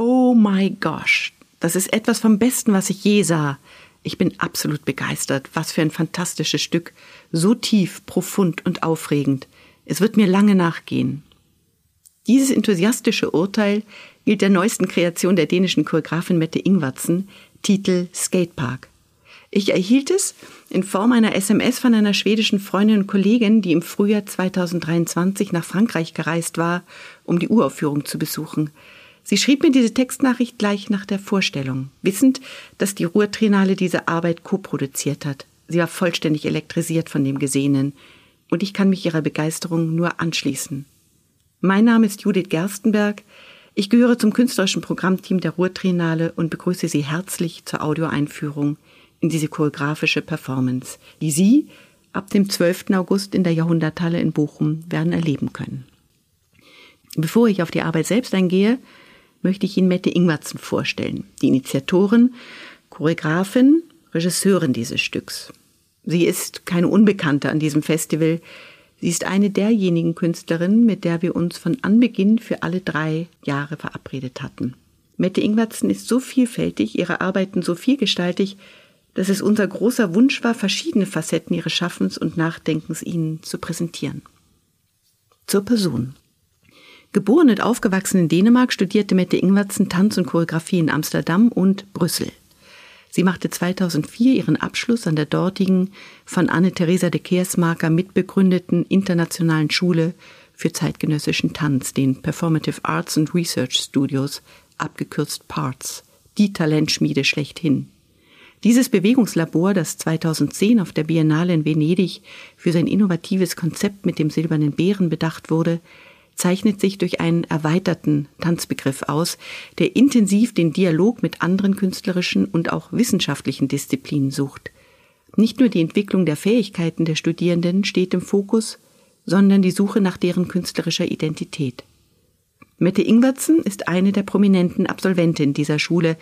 Oh my gosh, das ist etwas vom Besten, was ich je sah. Ich bin absolut begeistert. Was für ein fantastisches Stück. So tief, profund und aufregend. Es wird mir lange nachgehen. Dieses enthusiastische Urteil gilt der neuesten Kreation der dänischen Choreografin Mette Ingwertsen, Titel Skatepark. Ich erhielt es in Form einer SMS von einer schwedischen Freundin und Kollegin, die im Frühjahr 2023 nach Frankreich gereist war, um die Uraufführung zu besuchen. Sie schrieb mir diese Textnachricht gleich nach der Vorstellung, wissend, dass die Ruhrtrinale diese Arbeit co-produziert hat. Sie war vollständig elektrisiert von dem Gesehenen, und ich kann mich ihrer Begeisterung nur anschließen. Mein Name ist Judith Gerstenberg. Ich gehöre zum künstlerischen Programmteam der Ruhrtrinale und begrüße Sie herzlich zur Audioeinführung in diese choreografische Performance, die Sie ab dem 12. August in der Jahrhunderthalle in Bochum werden erleben können. Bevor ich auf die Arbeit selbst eingehe, möchte ich Ihnen Mette Ingwertsen vorstellen, die Initiatorin, Choreografin, Regisseurin dieses Stücks. Sie ist keine Unbekannte an diesem Festival. Sie ist eine derjenigen Künstlerinnen, mit der wir uns von Anbeginn für alle drei Jahre verabredet hatten. Mette Ingwertsen ist so vielfältig, ihre Arbeiten so vielgestaltig, dass es unser großer Wunsch war, verschiedene Facetten ihres Schaffens und Nachdenkens Ihnen zu präsentieren. Zur Person. Geboren und aufgewachsen in Dänemark studierte Mette Ingwertsen Tanz und Choreografie in Amsterdam und Brüssel. Sie machte 2004 ihren Abschluss an der dortigen von Anne-Theresa de Keersmaker mitbegründeten Internationalen Schule für zeitgenössischen Tanz, den Performative Arts and Research Studios, abgekürzt PARTS, die Talentschmiede schlechthin. Dieses Bewegungslabor, das 2010 auf der Biennale in Venedig für sein innovatives Konzept mit dem silbernen Bären bedacht wurde, zeichnet sich durch einen erweiterten Tanzbegriff aus, der intensiv den Dialog mit anderen künstlerischen und auch wissenschaftlichen Disziplinen sucht. Nicht nur die Entwicklung der Fähigkeiten der Studierenden steht im Fokus, sondern die Suche nach deren künstlerischer Identität. Mette Ingwertsen ist eine der prominenten Absolventinnen dieser Schule.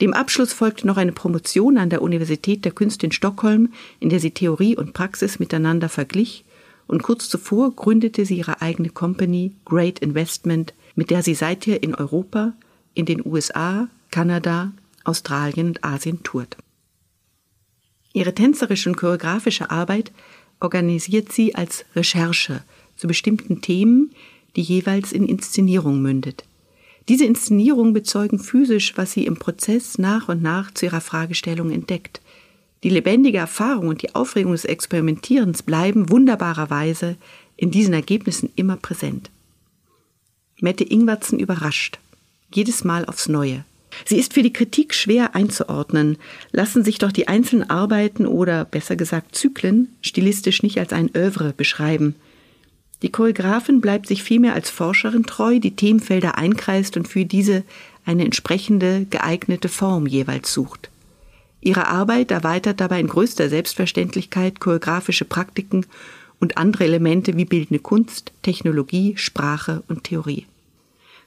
Dem Abschluss folgte noch eine Promotion an der Universität der Künste in Stockholm, in der sie Theorie und Praxis miteinander verglich und kurz zuvor gründete sie ihre eigene Company Great Investment, mit der sie seither in Europa, in den USA, Kanada, Australien und Asien tourt. Ihre tänzerische und choreografische Arbeit organisiert sie als Recherche zu bestimmten Themen, die jeweils in Inszenierung mündet. Diese Inszenierungen bezeugen physisch, was sie im Prozess nach und nach zu ihrer Fragestellung entdeckt, die lebendige Erfahrung und die Aufregung des Experimentierens bleiben wunderbarerweise in diesen Ergebnissen immer präsent. Mette Ingwertsen überrascht. Jedes Mal aufs Neue. Sie ist für die Kritik schwer einzuordnen, lassen sich doch die einzelnen Arbeiten oder besser gesagt Zyklen stilistisch nicht als ein Övre beschreiben. Die Choreografin bleibt sich vielmehr als Forscherin treu, die Themenfelder einkreist und für diese eine entsprechende geeignete Form jeweils sucht. Ihre Arbeit erweitert dabei in größter Selbstverständlichkeit choreografische Praktiken und andere Elemente wie bildende Kunst, Technologie, Sprache und Theorie.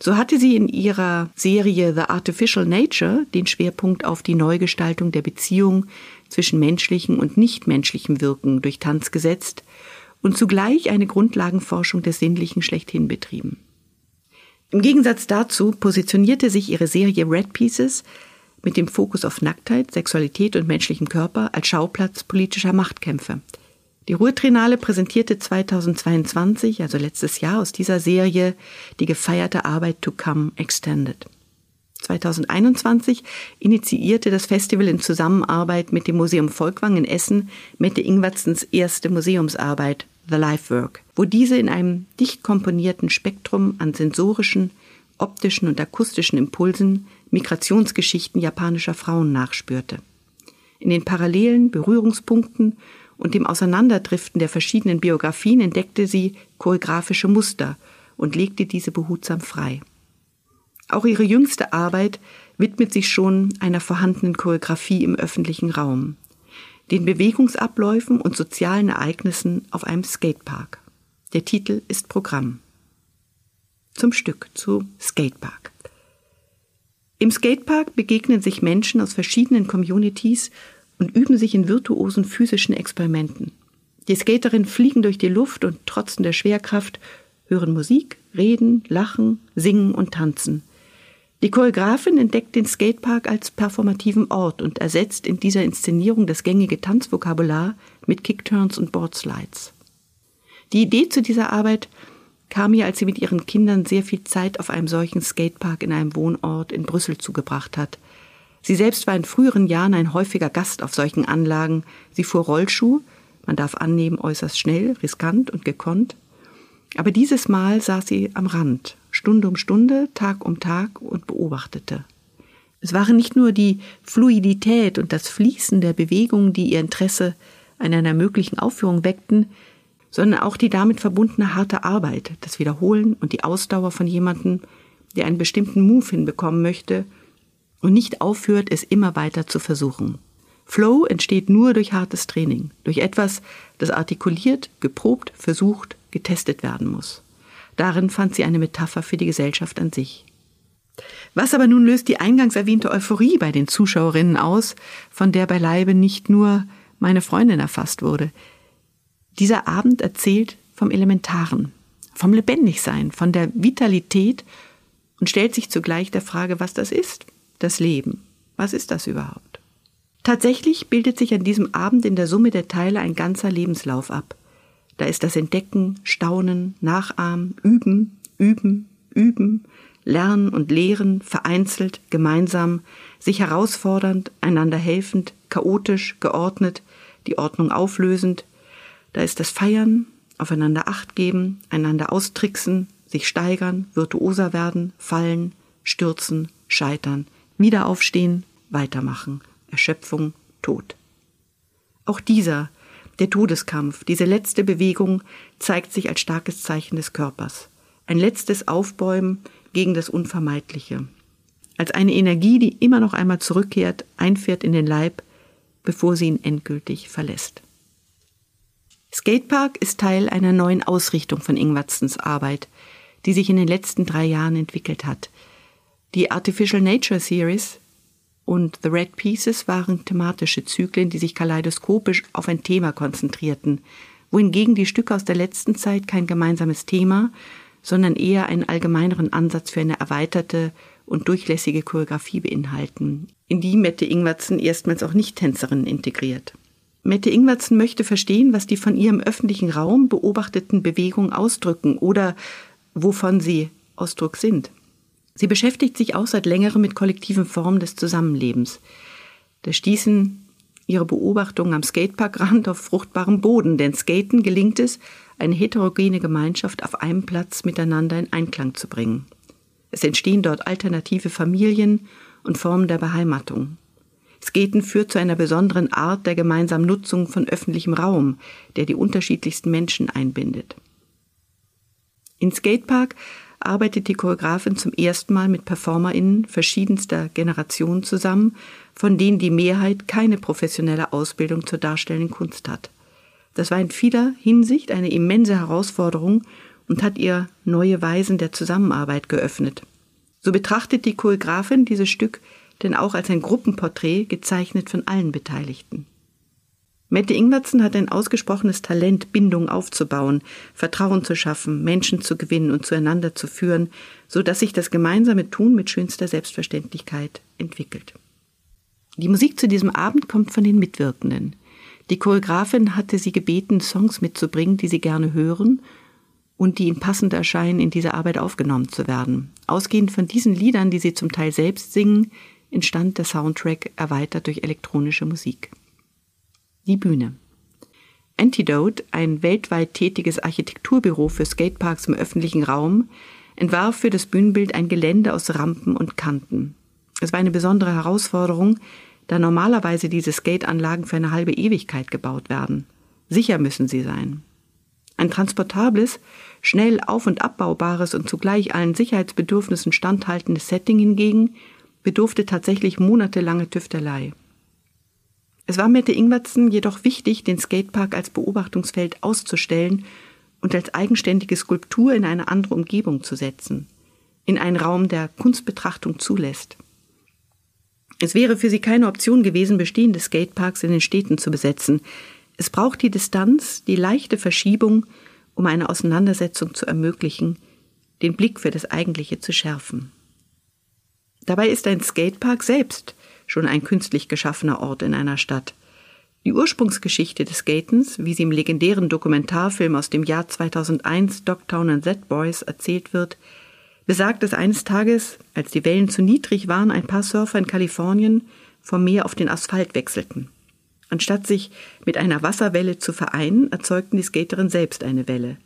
So hatte sie in ihrer Serie The Artificial Nature den Schwerpunkt auf die Neugestaltung der Beziehung zwischen menschlichem und nichtmenschlichem Wirken durch Tanz gesetzt und zugleich eine Grundlagenforschung des Sinnlichen schlechthin betrieben. Im Gegensatz dazu positionierte sich ihre Serie Red Pieces mit dem Fokus auf Nacktheit, Sexualität und menschlichem Körper als Schauplatz politischer Machtkämpfe. Die Ruhrtrinale präsentierte 2022, also letztes Jahr, aus dieser Serie die gefeierte Arbeit To Come Extended. 2021 initiierte das Festival in Zusammenarbeit mit dem Museum Volkwang in Essen Mette Ingwertsens erste Museumsarbeit The Life Work, wo diese in einem dicht komponierten Spektrum an sensorischen, optischen und akustischen Impulsen Migrationsgeschichten japanischer Frauen nachspürte. In den parallelen Berührungspunkten und dem Auseinanderdriften der verschiedenen Biografien entdeckte sie choreografische Muster und legte diese behutsam frei. Auch ihre jüngste Arbeit widmet sich schon einer vorhandenen Choreografie im öffentlichen Raum, den Bewegungsabläufen und sozialen Ereignissen auf einem Skatepark. Der Titel ist Programm. Zum Stück zu Skatepark. Im Skatepark begegnen sich Menschen aus verschiedenen Communities und üben sich in virtuosen physischen Experimenten. Die Skaterinnen fliegen durch die Luft und trotzen der Schwerkraft, hören Musik, reden, lachen, singen und tanzen. Die Choreografin entdeckt den Skatepark als performativen Ort und ersetzt in dieser Inszenierung das gängige Tanzvokabular mit Kickturns und Boardslides. Die Idee zu dieser Arbeit kam ihr, als sie mit ihren Kindern sehr viel Zeit auf einem solchen Skatepark in einem Wohnort in Brüssel zugebracht hat. Sie selbst war in früheren Jahren ein häufiger Gast auf solchen Anlagen. Sie fuhr Rollschuh, man darf annehmen äußerst schnell, riskant und gekonnt. Aber dieses Mal saß sie am Rand, Stunde um Stunde, Tag um Tag und beobachtete. Es waren nicht nur die Fluidität und das Fließen der Bewegungen, die ihr Interesse an einer möglichen Aufführung weckten, sondern auch die damit verbundene harte Arbeit, das Wiederholen und die Ausdauer von jemandem, der einen bestimmten Move hinbekommen möchte und nicht aufhört, es immer weiter zu versuchen. Flow entsteht nur durch hartes Training, durch etwas, das artikuliert, geprobt, versucht, getestet werden muss. Darin fand sie eine Metapher für die Gesellschaft an sich. Was aber nun löst die eingangs erwähnte Euphorie bei den Zuschauerinnen aus, von der beileibe nicht nur meine Freundin erfasst wurde. Dieser Abend erzählt vom Elementaren, vom Lebendigsein, von der Vitalität und stellt sich zugleich der Frage, was das ist, das Leben. Was ist das überhaupt? Tatsächlich bildet sich an diesem Abend in der Summe der Teile ein ganzer Lebenslauf ab. Da ist das Entdecken, Staunen, Nachahmen, Üben, Üben, Üben, Lernen und Lehren, vereinzelt, gemeinsam, sich herausfordernd, einander helfend, chaotisch, geordnet, die Ordnung auflösend. Da ist das Feiern, aufeinander Acht geben, einander austricksen, sich steigern, virtuoser werden, fallen, stürzen, scheitern, wieder aufstehen, weitermachen, Erschöpfung, Tod. Auch dieser der Todeskampf, diese letzte Bewegung, zeigt sich als starkes Zeichen des Körpers. Ein letztes Aufbäumen gegen das Unvermeidliche. Als eine Energie, die immer noch einmal zurückkehrt, einfährt in den Leib, bevor sie ihn endgültig verlässt. Skatepark ist Teil einer neuen Ausrichtung von Ingwatzens Arbeit, die sich in den letzten drei Jahren entwickelt hat. Die Artificial Nature Series und The Red Pieces waren thematische Zyklen, die sich kaleidoskopisch auf ein Thema konzentrierten, wohingegen die Stücke aus der letzten Zeit kein gemeinsames Thema, sondern eher einen allgemeineren Ansatz für eine erweiterte und durchlässige Choreografie beinhalten, in die Mette Ingwertsen erstmals auch Nicht-Tänzerinnen integriert. Mette Ingwertsen möchte verstehen, was die von ihrem öffentlichen Raum beobachteten Bewegungen ausdrücken oder wovon sie Ausdruck sind. Sie beschäftigt sich auch seit längerem mit kollektiven Formen des Zusammenlebens. Da stießen ihre Beobachtungen am Skateparkrand auf fruchtbarem Boden, denn Skaten gelingt es, eine heterogene Gemeinschaft auf einem Platz miteinander in Einklang zu bringen. Es entstehen dort alternative Familien und Formen der Beheimatung. Skaten führt zu einer besonderen Art der gemeinsamen Nutzung von öffentlichem Raum, der die unterschiedlichsten Menschen einbindet. In Skatepark arbeitet die Choreografin zum ersten Mal mit PerformerInnen verschiedenster Generationen zusammen, von denen die Mehrheit keine professionelle Ausbildung zur darstellenden Kunst hat. Das war in vieler Hinsicht eine immense Herausforderung und hat ihr neue Weisen der Zusammenarbeit geöffnet. So betrachtet die Choreografin dieses Stück denn auch als ein Gruppenporträt gezeichnet von allen Beteiligten. Mette Ingwertsen hat ein ausgesprochenes Talent, Bindung aufzubauen, Vertrauen zu schaffen, Menschen zu gewinnen und zueinander zu führen, so dass sich das gemeinsame Tun mit schönster Selbstverständlichkeit entwickelt. Die Musik zu diesem Abend kommt von den Mitwirkenden. Die Choreografin hatte sie gebeten, Songs mitzubringen, die sie gerne hören und die ihnen passend erscheinen, in dieser Arbeit aufgenommen zu werden. Ausgehend von diesen Liedern, die sie zum Teil selbst singen, entstand der Soundtrack erweitert durch elektronische Musik die Bühne. Antidote, ein weltweit tätiges Architekturbüro für Skateparks im öffentlichen Raum, entwarf für das Bühnenbild ein Gelände aus Rampen und Kanten. Es war eine besondere Herausforderung, da normalerweise diese Skateanlagen für eine halbe Ewigkeit gebaut werden. Sicher müssen sie sein. Ein transportables, schnell auf- und abbaubares und zugleich allen Sicherheitsbedürfnissen standhaltendes Setting hingegen bedurfte tatsächlich monatelange Tüftelei. Es war Mette Ingwertsen jedoch wichtig, den Skatepark als Beobachtungsfeld auszustellen und als eigenständige Skulptur in eine andere Umgebung zu setzen, in einen Raum, der Kunstbetrachtung zulässt. Es wäre für sie keine Option gewesen, bestehende Skateparks in den Städten zu besetzen. Es braucht die Distanz, die leichte Verschiebung, um eine Auseinandersetzung zu ermöglichen, den Blick für das Eigentliche zu schärfen. Dabei ist ein Skatepark selbst schon ein künstlich geschaffener Ort in einer Stadt. Die Ursprungsgeschichte des Skatens, wie sie im legendären Dokumentarfilm aus dem Jahr 2001 Dogtown and Z Boys erzählt wird, besagt, dass eines Tages, als die Wellen zu niedrig waren, ein paar Surfer in Kalifornien vom Meer auf den Asphalt wechselten. Anstatt sich mit einer Wasserwelle zu vereinen, erzeugten die Skaterinnen selbst eine Welle.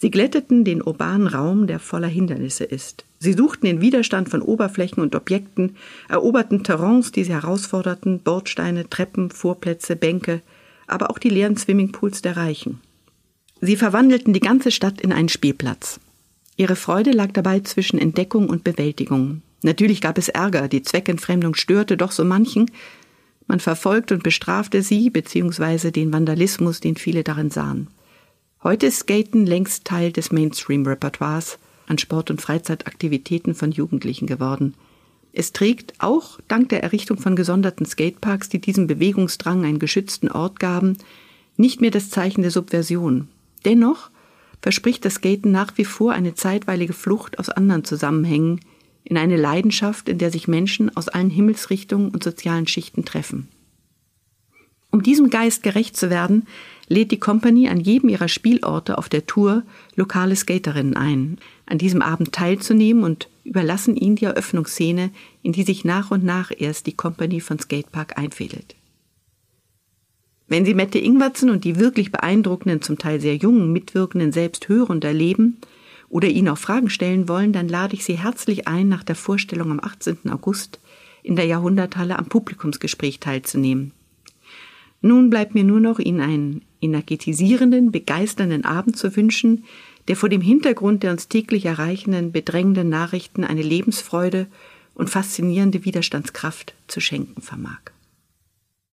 Sie glätteten den urbanen Raum, der voller Hindernisse ist. Sie suchten den Widerstand von Oberflächen und Objekten, eroberten Terrains, die sie herausforderten, Bordsteine, Treppen, Vorplätze, Bänke, aber auch die leeren Swimmingpools der Reichen. Sie verwandelten die ganze Stadt in einen Spielplatz. Ihre Freude lag dabei zwischen Entdeckung und Bewältigung. Natürlich gab es Ärger, die Zweckentfremdung störte doch so manchen. Man verfolgte und bestrafte sie, beziehungsweise den Vandalismus, den viele darin sahen. Heute ist Skaten längst Teil des Mainstream-Repertoires an Sport- und Freizeitaktivitäten von Jugendlichen geworden. Es trägt auch dank der Errichtung von gesonderten Skateparks, die diesem Bewegungsdrang einen geschützten Ort gaben, nicht mehr das Zeichen der Subversion. Dennoch verspricht das Skaten nach wie vor eine zeitweilige Flucht aus anderen Zusammenhängen in eine Leidenschaft, in der sich Menschen aus allen Himmelsrichtungen und sozialen Schichten treffen. Um diesem Geist gerecht zu werden, lädt die Company an jedem ihrer Spielorte auf der Tour lokale Skaterinnen ein, an diesem Abend teilzunehmen und überlassen ihnen die Eröffnungsszene, in die sich nach und nach erst die Company von Skatepark einfädelt. Wenn Sie Mette Ingwertsen und die wirklich beeindruckenden, zum Teil sehr jungen Mitwirkenden selbst hören und erleben oder ihnen auch Fragen stellen wollen, dann lade ich Sie herzlich ein, nach der Vorstellung am 18. August in der Jahrhunderthalle am Publikumsgespräch teilzunehmen. Nun bleibt mir nur noch Ihnen einen energetisierenden, begeisternden Abend zu wünschen, der vor dem Hintergrund der uns täglich erreichenden, bedrängenden Nachrichten eine Lebensfreude und faszinierende Widerstandskraft zu schenken vermag.